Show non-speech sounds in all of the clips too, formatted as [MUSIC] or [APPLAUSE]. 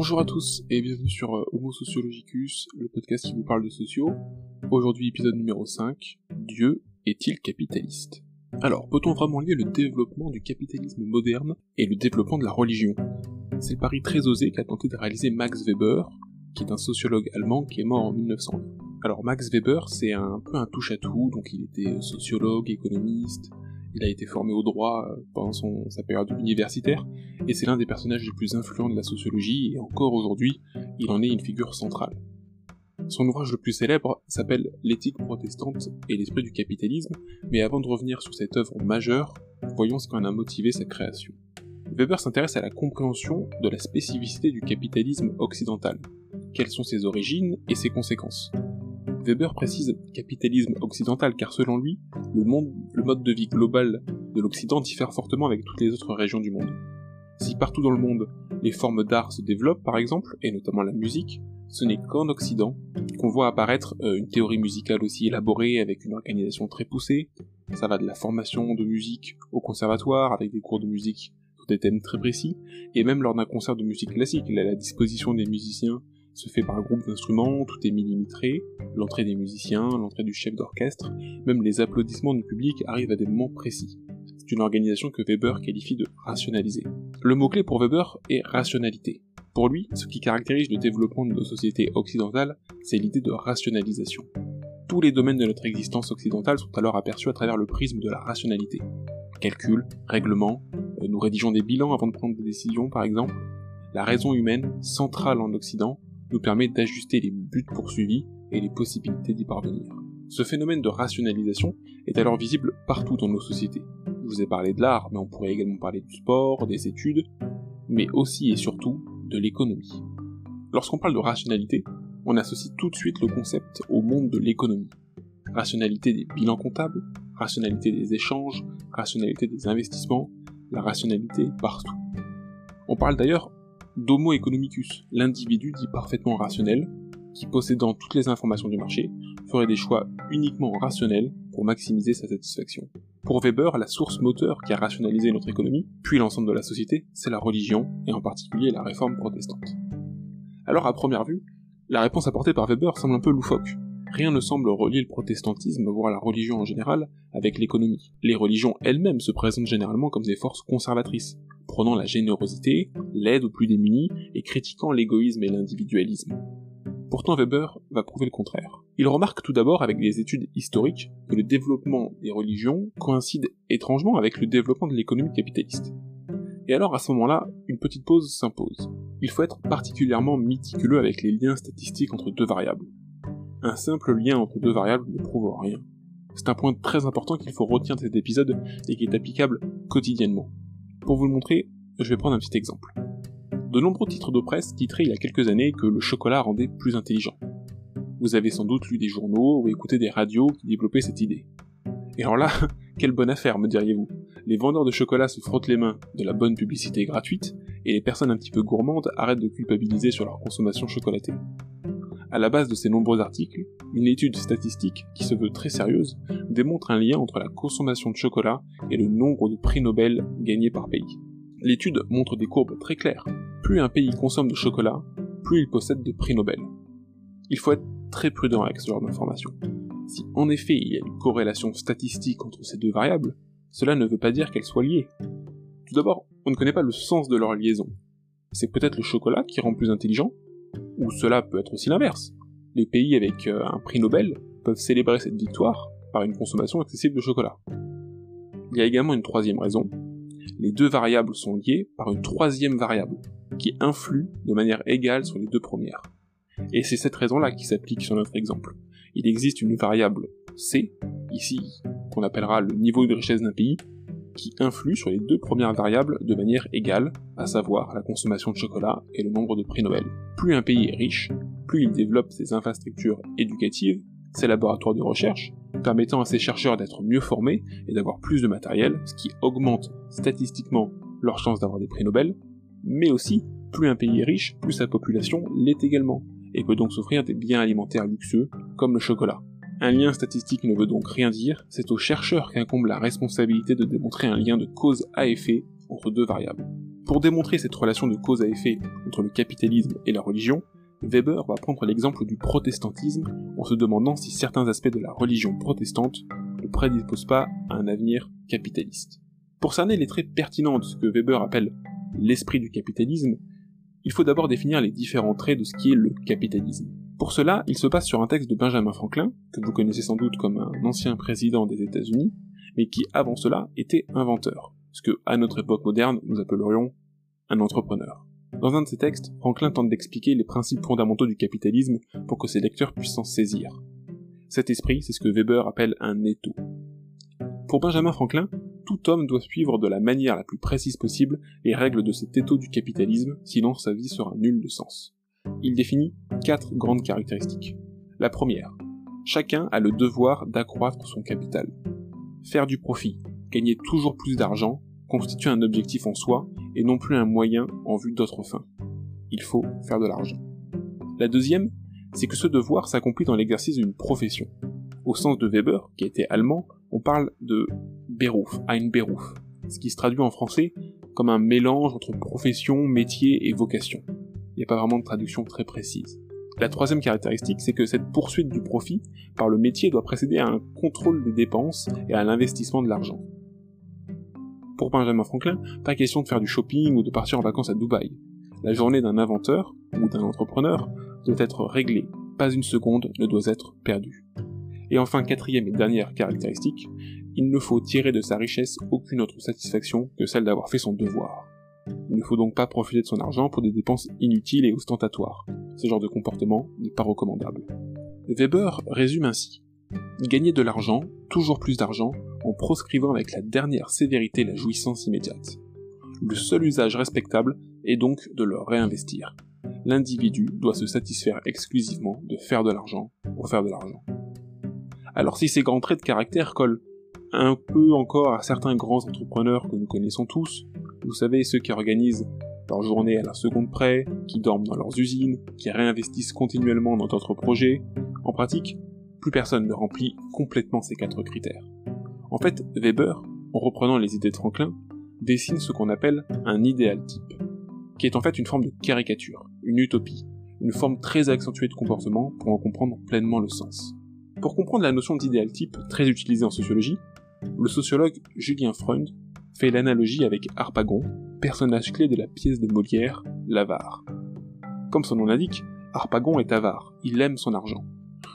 Bonjour à tous et bienvenue sur euh, Homo Sociologicus, le podcast qui vous parle de sociaux. Aujourd'hui épisode numéro 5, Dieu est-il capitaliste? Alors, peut-on vraiment lier le développement du capitalisme moderne et le développement de la religion? C'est le pari très osé qu'a tenté de réaliser Max Weber, qui est un sociologue allemand qui est mort en 1900. Alors Max Weber, c'est un peu un touche-à-tout, donc il était sociologue, économiste, il a été formé au droit euh, pendant sa période universitaire, et c'est l'un des personnages les plus influents de la sociologie, et encore aujourd'hui, il en est une figure centrale. Son ouvrage le plus célèbre s'appelle L'éthique protestante et l'esprit du capitalisme, mais avant de revenir sur cette œuvre majeure, voyons ce qui en a motivé sa création. Weber s'intéresse à la compréhension de la spécificité du capitalisme occidental. Quelles sont ses origines et ses conséquences? Weber précise capitalisme occidental car selon lui, le, monde, le mode de vie global de l'Occident diffère fortement avec toutes les autres régions du monde. Si partout dans le monde, les formes d'art se développent par exemple, et notamment la musique, ce n'est qu'en Occident qu'on voit apparaître euh, une théorie musicale aussi élaborée avec une organisation très poussée. Ça va de la formation de musique au conservatoire avec des cours de musique sur des thèmes très précis, et même lors d'un concert de musique classique, la disposition des musiciens se fait par un groupe d'instruments, tout est millimétré, l'entrée des musiciens, l'entrée du chef d'orchestre, même les applaudissements du public arrivent à des moments précis. C'est une organisation que Weber qualifie de rationalisée. Le mot-clé pour Weber est rationalité. Pour lui, ce qui caractérise le développement de nos sociétés occidentales, c'est l'idée de rationalisation. Tous les domaines de notre existence occidentale sont alors aperçus à travers le prisme de la rationalité. Calcul, règlement, euh, nous rédigeons des bilans avant de prendre des décisions par exemple. La raison humaine, centrale en Occident, nous permet d'ajuster les buts poursuivis et les possibilités d'y parvenir. Ce phénomène de rationalisation est alors visible partout dans nos sociétés. Je vous ai parlé de l'art, mais on pourrait également parler du sport, des études, mais aussi et surtout de l'économie. Lorsqu'on parle de rationalité, on associe tout de suite le concept au monde de l'économie. Rationalité des bilans comptables, rationalité des échanges, rationalité des investissements, la rationalité partout. On parle d'ailleurs d'Homo economicus, l'individu dit parfaitement rationnel, qui possédant toutes les informations du marché, ferait des choix uniquement rationnels pour maximiser sa satisfaction. Pour Weber, la source moteur qui a rationalisé notre économie, puis l'ensemble de la société, c'est la religion, et en particulier la réforme protestante. Alors à première vue, la réponse apportée par Weber semble un peu loufoque. Rien ne semble relier le protestantisme, voire la religion en général, avec l'économie. Les religions elles-mêmes se présentent généralement comme des forces conservatrices, prônant la générosité, l'aide aux plus démunis et critiquant l'égoïsme et l'individualisme. Pourtant Weber va prouver le contraire. Il remarque tout d'abord avec des études historiques que le développement des religions coïncide étrangement avec le développement de l'économie capitaliste. Et alors à ce moment-là, une petite pause s'impose. Il faut être particulièrement méticuleux avec les liens statistiques entre deux variables. Un simple lien entre deux variables ne prouve rien. C'est un point très important qu'il faut retenir de cet épisode et qui est applicable quotidiennement. Pour vous le montrer, je vais prendre un petit exemple. De nombreux titres de presse titraient il y a quelques années que le chocolat rendait plus intelligent. Vous avez sans doute lu des journaux ou écouté des radios qui développaient cette idée. Et alors là, [LAUGHS] quelle bonne affaire, me diriez-vous. Les vendeurs de chocolat se frottent les mains de la bonne publicité gratuite, et les personnes un petit peu gourmandes arrêtent de culpabiliser sur leur consommation chocolatée. À la base de ces nombreux articles, une étude statistique, qui se veut très sérieuse, démontre un lien entre la consommation de chocolat et le nombre de prix Nobel gagnés par pays. L'étude montre des courbes très claires. Plus un pays consomme de chocolat, plus il possède de prix Nobel. Il faut être très prudent avec ce genre d'informations. Si en effet il y a une corrélation statistique entre ces deux variables, cela ne veut pas dire qu'elles soient liées. Tout d'abord, on ne connaît pas le sens de leur liaison. C'est peut-être le chocolat qui rend plus intelligent, ou cela peut être aussi l'inverse. Les pays avec euh, un prix Nobel peuvent célébrer cette victoire par une consommation excessive de chocolat. Il y a également une troisième raison. Les deux variables sont liées par une troisième variable, qui influe de manière égale sur les deux premières. Et c'est cette raison-là qui s'applique sur notre exemple. Il existe une variable C, ici, qu'on appellera le niveau de richesse d'un pays, qui influe sur les deux premières variables de manière égale, à savoir la consommation de chocolat et le nombre de prix Nobel. Plus un pays est riche, plus il développe ses infrastructures éducatives, ses laboratoires de recherche, permettant à ses chercheurs d'être mieux formés et d'avoir plus de matériel, ce qui augmente statistiquement leurs chances d'avoir des prix Nobel, mais aussi, plus un pays est riche, plus sa population l'est également, et peut donc s'offrir des biens alimentaires luxueux, comme le chocolat. Un lien statistique ne veut donc rien dire, c'est aux chercheurs qu'incombe la responsabilité de démontrer un lien de cause à effet entre deux variables. Pour démontrer cette relation de cause à effet entre le capitalisme et la religion, Weber va prendre l'exemple du protestantisme en se demandant si certains aspects de la religion protestante ne prédisposent pas à un avenir capitaliste. Pour cerner les traits pertinents de ce que Weber appelle l'esprit du capitalisme, il faut d'abord définir les différents traits de ce qui est le capitalisme. Pour cela, il se passe sur un texte de Benjamin Franklin, que vous connaissez sans doute comme un ancien président des États-Unis, mais qui avant cela était inventeur, ce que à notre époque moderne nous appellerions un entrepreneur. Dans un de ses textes, Franklin tente d'expliquer les principes fondamentaux du capitalisme pour que ses lecteurs puissent s'en saisir. Cet esprit, c'est ce que Weber appelle un étau. Pour Benjamin Franklin, tout homme doit suivre de la manière la plus précise possible les règles de cet étau du capitalisme, sinon sa vie sera nulle de sens. Il définit quatre grandes caractéristiques. La première, chacun a le devoir d'accroître son capital. Faire du profit, gagner toujours plus d'argent, constitue un objectif en soi et non plus un moyen en vue d'autres fins. Il faut faire de l'argent. La deuxième, c'est que ce devoir s'accomplit dans l'exercice d'une profession. Au sens de Weber, qui était allemand, on parle de Beruf, ein Beruf, ce qui se traduit en français comme un mélange entre profession, métier et vocation. Il n'y a pas vraiment de traduction très précise. La troisième caractéristique, c'est que cette poursuite du profit par le métier doit précéder à un contrôle des dépenses et à l'investissement de l'argent. Pour Benjamin Franklin, pas question de faire du shopping ou de partir en vacances à Dubaï. La journée d'un inventeur ou d'un entrepreneur doit être réglée, pas une seconde ne doit être perdue. Et enfin, quatrième et dernière caractéristique, il ne faut tirer de sa richesse aucune autre satisfaction que celle d'avoir fait son devoir. Il ne faut donc pas profiter de son argent pour des dépenses inutiles et ostentatoires. Ce genre de comportement n'est pas recommandable. Weber résume ainsi. Gagner de l'argent, toujours plus d'argent, en proscrivant avec la dernière sévérité la jouissance immédiate. Le seul usage respectable est donc de le réinvestir. L'individu doit se satisfaire exclusivement de faire de l'argent pour faire de l'argent. Alors si ces grands traits de caractère collent un peu encore à certains grands entrepreneurs que nous connaissons tous, vous savez ceux qui organisent leur journée à la seconde près, qui dorment dans leurs usines, qui réinvestissent continuellement dans d'autres projets, en pratique, plus personne ne remplit complètement ces quatre critères. En fait, Weber, en reprenant les idées de Franklin, dessine ce qu'on appelle un idéal type, qui est en fait une forme de caricature, une utopie, une forme très accentuée de comportement pour en comprendre pleinement le sens. Pour comprendre la notion d'idéal type, très utilisée en sociologie, le sociologue Julien Freund fait l'analogie avec Harpagon, personnage clé de la pièce de Molière, L'avare. Comme son nom l'indique, Harpagon est avare, il aime son argent.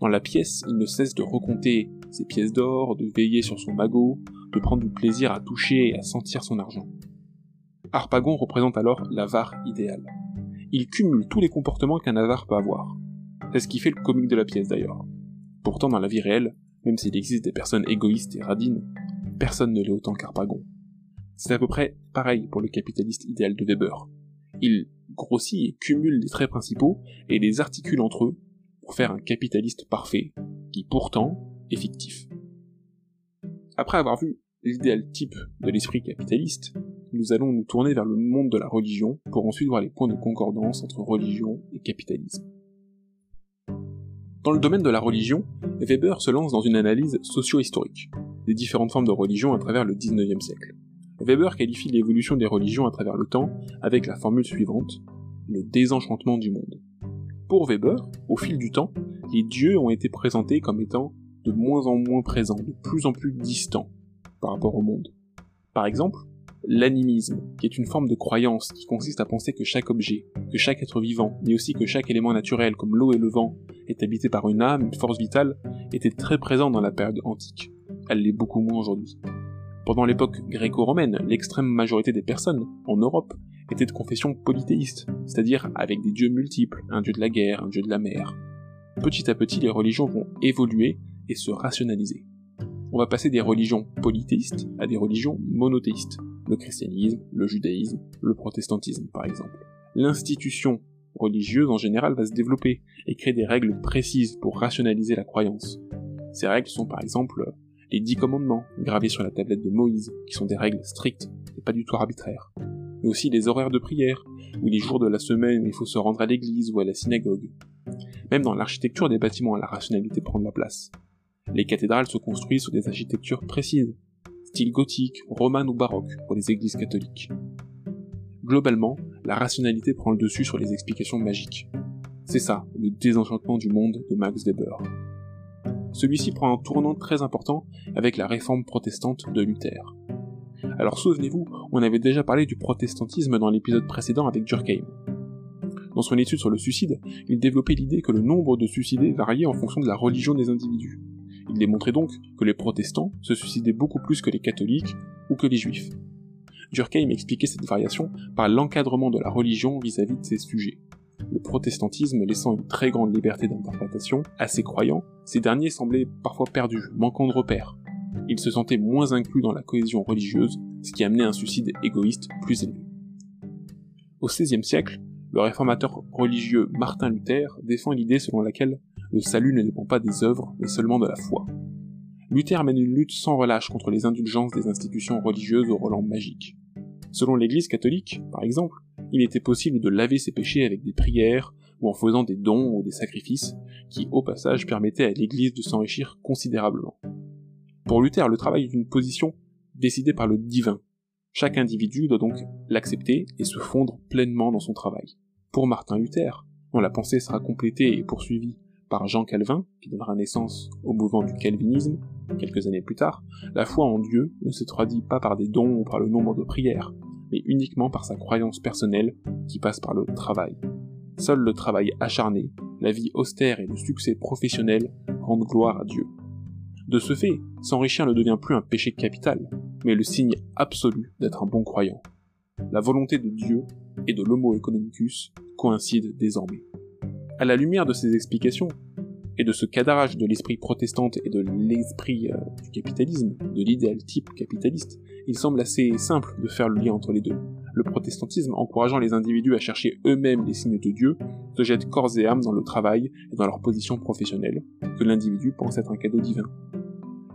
Dans la pièce, il ne cesse de recompter pièces d'or, de veiller sur son magot, de prendre du plaisir à toucher et à sentir son argent. Harpagon représente alors l'avare idéal. Il cumule tous les comportements qu'un avare peut avoir. C'est ce qui fait le comique de la pièce d'ailleurs. Pourtant, dans la vie réelle, même s'il existe des personnes égoïstes et radines, personne ne l'est autant qu'Harpagon. C'est à peu près pareil pour le capitaliste idéal de Weber. Il grossit et cumule les traits principaux et les articule entre eux pour faire un capitaliste parfait, qui pourtant est fictif. Après avoir vu l'idéal type de l'esprit capitaliste, nous allons nous tourner vers le monde de la religion pour ensuite voir les points de concordance entre religion et capitalisme. Dans le domaine de la religion, Weber se lance dans une analyse socio-historique des différentes formes de religion à travers le 19e siècle. Weber qualifie l'évolution des religions à travers le temps avec la formule suivante, le désenchantement du monde. Pour Weber, au fil du temps, les dieux ont été présentés comme étant de moins en moins présents, de plus en plus distants par rapport au monde. Par exemple, l'animisme, qui est une forme de croyance qui consiste à penser que chaque objet, que chaque être vivant, mais aussi que chaque élément naturel comme l'eau et le vent, est habité par une âme, une force vitale, était très présent dans la période antique. Elle l'est beaucoup moins aujourd'hui. Pendant l'époque gréco-romaine, l'extrême majorité des personnes, en Europe, étaient de confession polythéiste, c'est-à-dire avec des dieux multiples, un dieu de la guerre, un dieu de la mer. Petit à petit, les religions vont évoluer et se rationaliser. On va passer des religions polythéistes à des religions monothéistes, le christianisme, le judaïsme, le protestantisme par exemple. L'institution religieuse en général va se développer et créer des règles précises pour rationaliser la croyance. Ces règles sont par exemple les dix commandements gravés sur la tablette de Moïse, qui sont des règles strictes et pas du tout arbitraires. Mais aussi les horaires de prière, ou les jours de la semaine où il faut se rendre à l'église ou à la synagogue. Même dans l'architecture des bâtiments, la rationalité prend de la place. Les cathédrales se construisent sur des architectures précises, style gothique, romane ou baroque pour les églises catholiques. Globalement, la rationalité prend le dessus sur les explications magiques. C'est ça, le désenchantement du monde de Max Weber. Celui-ci prend un tournant très important avec la réforme protestante de Luther. Alors souvenez-vous, on avait déjà parlé du protestantisme dans l'épisode précédent avec Durkheim. Dans son étude sur le suicide, il développait l'idée que le nombre de suicidés variait en fonction de la religion des individus. Il démontrait donc que les protestants se suicidaient beaucoup plus que les catholiques ou que les juifs. Durkheim expliquait cette variation par l'encadrement de la religion vis-à-vis de ses sujets. Le protestantisme laissant une très grande liberté d'interprétation à ses croyants, ces derniers semblaient parfois perdus, manquant de repères. Ils se sentaient moins inclus dans la cohésion religieuse, ce qui amenait un suicide égoïste plus élevé. Au XVIe siècle, le réformateur religieux Martin Luther défend l'idée selon laquelle le salut ne dépend pas des œuvres, mais seulement de la foi. Luther mène une lutte sans relâche contre les indulgences des institutions religieuses au relent magique. Selon l'Église catholique, par exemple, il était possible de laver ses péchés avec des prières ou en faisant des dons ou des sacrifices, qui au passage permettaient à l'Église de s'enrichir considérablement. Pour Luther, le travail est une position décidée par le divin. Chaque individu doit donc l'accepter et se fondre pleinement dans son travail. Pour Martin Luther, dont la pensée sera complétée et poursuivie par Jean Calvin, qui donnera naissance au mouvement du calvinisme, quelques années plus tard, la foi en Dieu ne se traduit pas par des dons ou par le nombre de prières, mais uniquement par sa croyance personnelle qui passe par le travail. Seul le travail acharné, la vie austère et le succès professionnel rendent gloire à Dieu. De ce fait, s'enrichir ne devient plus un péché capital, mais le signe absolu d'être un bon croyant. La volonté de Dieu et de l'homo economicus coïncident désormais. À la lumière de ces explications, et de ce cadrage de l'esprit protestant et de l'esprit euh, du capitalisme, de l'idéal type capitaliste, il semble assez simple de faire le lien entre les deux. Le protestantisme, encourageant les individus à chercher eux-mêmes les signes de Dieu, se jette corps et âme dans le travail et dans leur position professionnelle, que l'individu pense être un cadeau divin.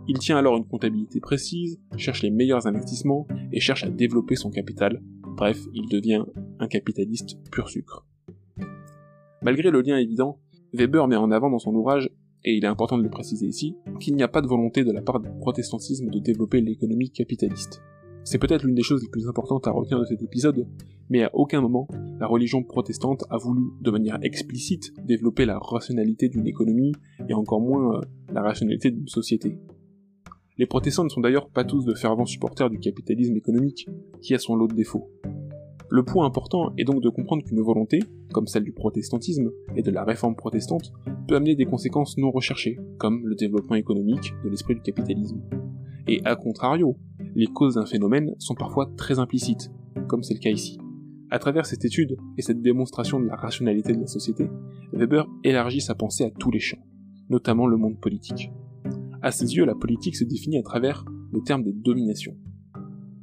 Il tient alors une comptabilité précise, cherche les meilleurs investissements et cherche à développer son capital. Bref, il devient un capitaliste pur sucre. Malgré le lien évident, Weber met en avant dans son ouvrage, et il est important de le préciser ici, qu'il n'y a pas de volonté de la part du protestantisme de développer l'économie capitaliste. C'est peut-être l'une des choses les plus importantes à retenir de cet épisode, mais à aucun moment la religion protestante a voulu, de manière explicite, développer la rationalité d'une économie, et encore moins euh, la rationalité d'une société. Les protestants ne sont d'ailleurs pas tous de fervents supporters du capitalisme économique, qui a son lot de défauts. Le point important est donc de comprendre qu'une volonté, comme celle du protestantisme et de la réforme protestante, peut amener des conséquences non recherchées, comme le développement économique de l'esprit du capitalisme. Et à contrario, les causes d'un phénomène sont parfois très implicites, comme c'est le cas ici. À travers cette étude et cette démonstration de la rationalité de la société, Weber élargit sa pensée à tous les champs, notamment le monde politique. À ses yeux, la politique se définit à travers le terme des dominations.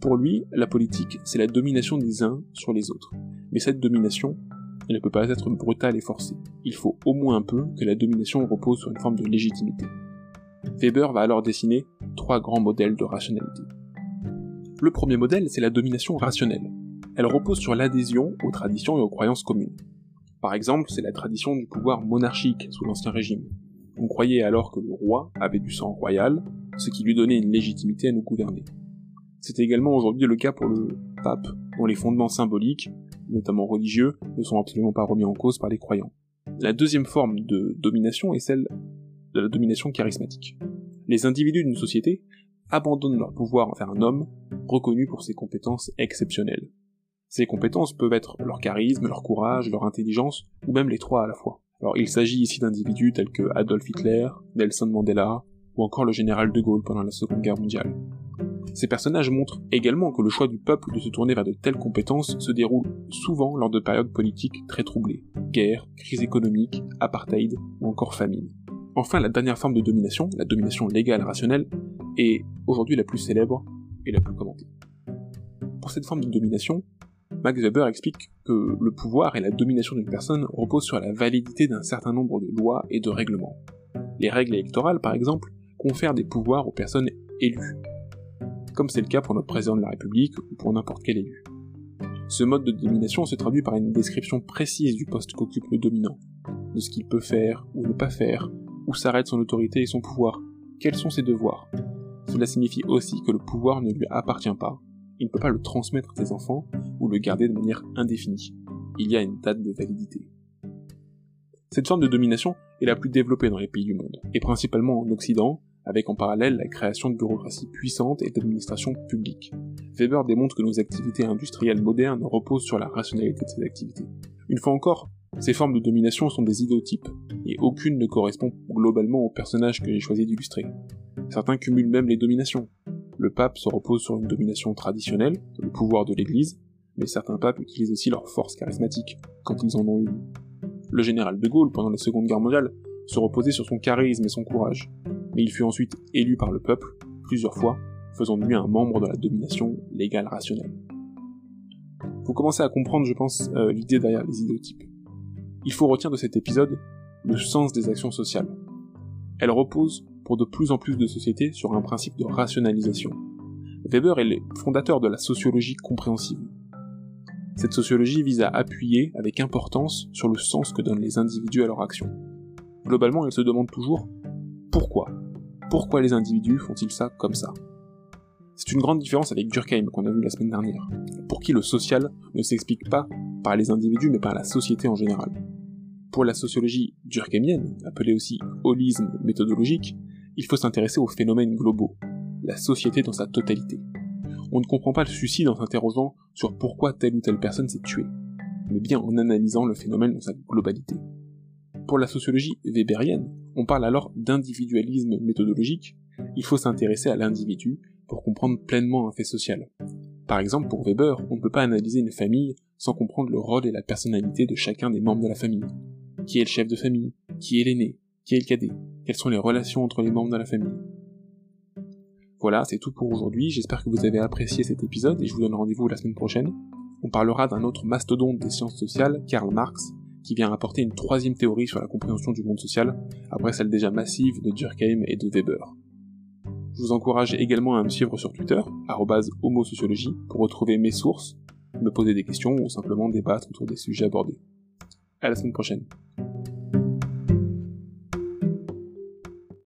Pour lui, la politique, c'est la domination des uns sur les autres. Mais cette domination, elle ne peut pas être brutale et forcée. Il faut au moins un peu que la domination repose sur une forme de légitimité. Weber va alors dessiner trois grands modèles de rationalité. Le premier modèle, c'est la domination rationnelle. Elle repose sur l'adhésion aux traditions et aux croyances communes. Par exemple, c'est la tradition du pouvoir monarchique sous l'Ancien Régime. On croyait alors que le roi avait du sang royal, ce qui lui donnait une légitimité à nous gouverner. C'est également aujourd'hui le cas pour le pape, dont les fondements symboliques, notamment religieux, ne sont absolument pas remis en cause par les croyants. La deuxième forme de domination est celle de la domination charismatique. Les individus d'une société abandonnent leur pouvoir envers un homme reconnu pour ses compétences exceptionnelles. Ces compétences peuvent être leur charisme, leur courage, leur intelligence, ou même les trois à la fois. Alors il s'agit ici d'individus tels que Adolf Hitler, Nelson Mandela, ou encore le général de Gaulle pendant la Seconde Guerre mondiale. Ces personnages montrent également que le choix du peuple de se tourner vers de telles compétences se déroule souvent lors de périodes politiques très troublées, guerre, crise économique, apartheid ou encore famine. Enfin, la dernière forme de domination, la domination légale rationnelle, est aujourd'hui la plus célèbre et la plus commentée. Pour cette forme de domination, Max Weber explique que le pouvoir et la domination d'une personne reposent sur la validité d'un certain nombre de lois et de règlements. Les règles électorales, par exemple, confèrent des pouvoirs aux personnes élues, comme c'est le cas pour notre président de la République ou pour n'importe quel élu. Ce mode de domination se traduit par une description précise du poste qu'occupe le dominant, de ce qu'il peut faire ou ne pas faire, où s'arrête son autorité et son pouvoir, quels sont ses devoirs? Cela signifie aussi que le pouvoir ne lui appartient pas, il ne peut pas le transmettre à ses enfants, ou le garder de manière indéfinie. Il y a une date de validité. Cette forme de domination est la plus développée dans les pays du monde, et principalement en Occident, avec en parallèle la création de bureaucraties puissantes et d'administrations publiques. Weber démontre que nos activités industrielles modernes reposent sur la rationalité de ces activités. Une fois encore, ces formes de domination sont des idéotypes, et aucune ne correspond globalement au personnage que j'ai choisi d'illustrer. Certains cumulent même les dominations. Le pape se repose sur une domination traditionnelle, le pouvoir de l'Église, mais certains papes utilisent aussi leur force charismatique, quand ils en ont une. Le général de Gaulle, pendant la Seconde Guerre mondiale, se reposait sur son charisme et son courage, il fut ensuite élu par le peuple, plusieurs fois, faisant de lui un membre de la domination légale rationnelle. Vous commencez à comprendre, je pense, euh, l'idée derrière les idéotypes. Il faut retenir de cet épisode le sens des actions sociales. Elles reposent, pour de plus en plus de sociétés, sur un principe de rationalisation. Weber est le fondateur de la sociologie compréhensive. Cette sociologie vise à appuyer avec importance sur le sens que donnent les individus à leur action. Globalement, elle se demande toujours pourquoi Pourquoi les individus font-ils ça comme ça? C'est une grande différence avec Durkheim qu'on a vu la semaine dernière, pour qui le social ne s'explique pas par les individus mais par la société en général. Pour la sociologie durkheimienne, appelée aussi holisme méthodologique, il faut s'intéresser aux phénomènes globaux, la société dans sa totalité. On ne comprend pas le suicide en s'interrogeant sur pourquoi telle ou telle personne s'est tuée, mais bien en analysant le phénomène dans sa globalité. Pour la sociologie weberienne, on parle alors d'individualisme méthodologique, il faut s'intéresser à l'individu pour comprendre pleinement un fait social. Par exemple, pour Weber, on ne peut pas analyser une famille sans comprendre le rôle et la personnalité de chacun des membres de la famille. Qui est le chef de famille? Qui est l'aîné? Qui est le cadet? Quelles sont les relations entre les membres de la famille? Voilà, c'est tout pour aujourd'hui, j'espère que vous avez apprécié cet épisode et je vous donne rendez-vous la semaine prochaine. On parlera d'un autre mastodonte des sciences sociales, Karl Marx, qui vient apporter une troisième théorie sur la compréhension du monde social, après celle déjà massive de Durkheim et de Weber. Je vous encourage également à me suivre sur Twitter, homosociologie, pour retrouver mes sources, me poser des questions ou simplement débattre autour des sujets abordés. À la semaine prochaine.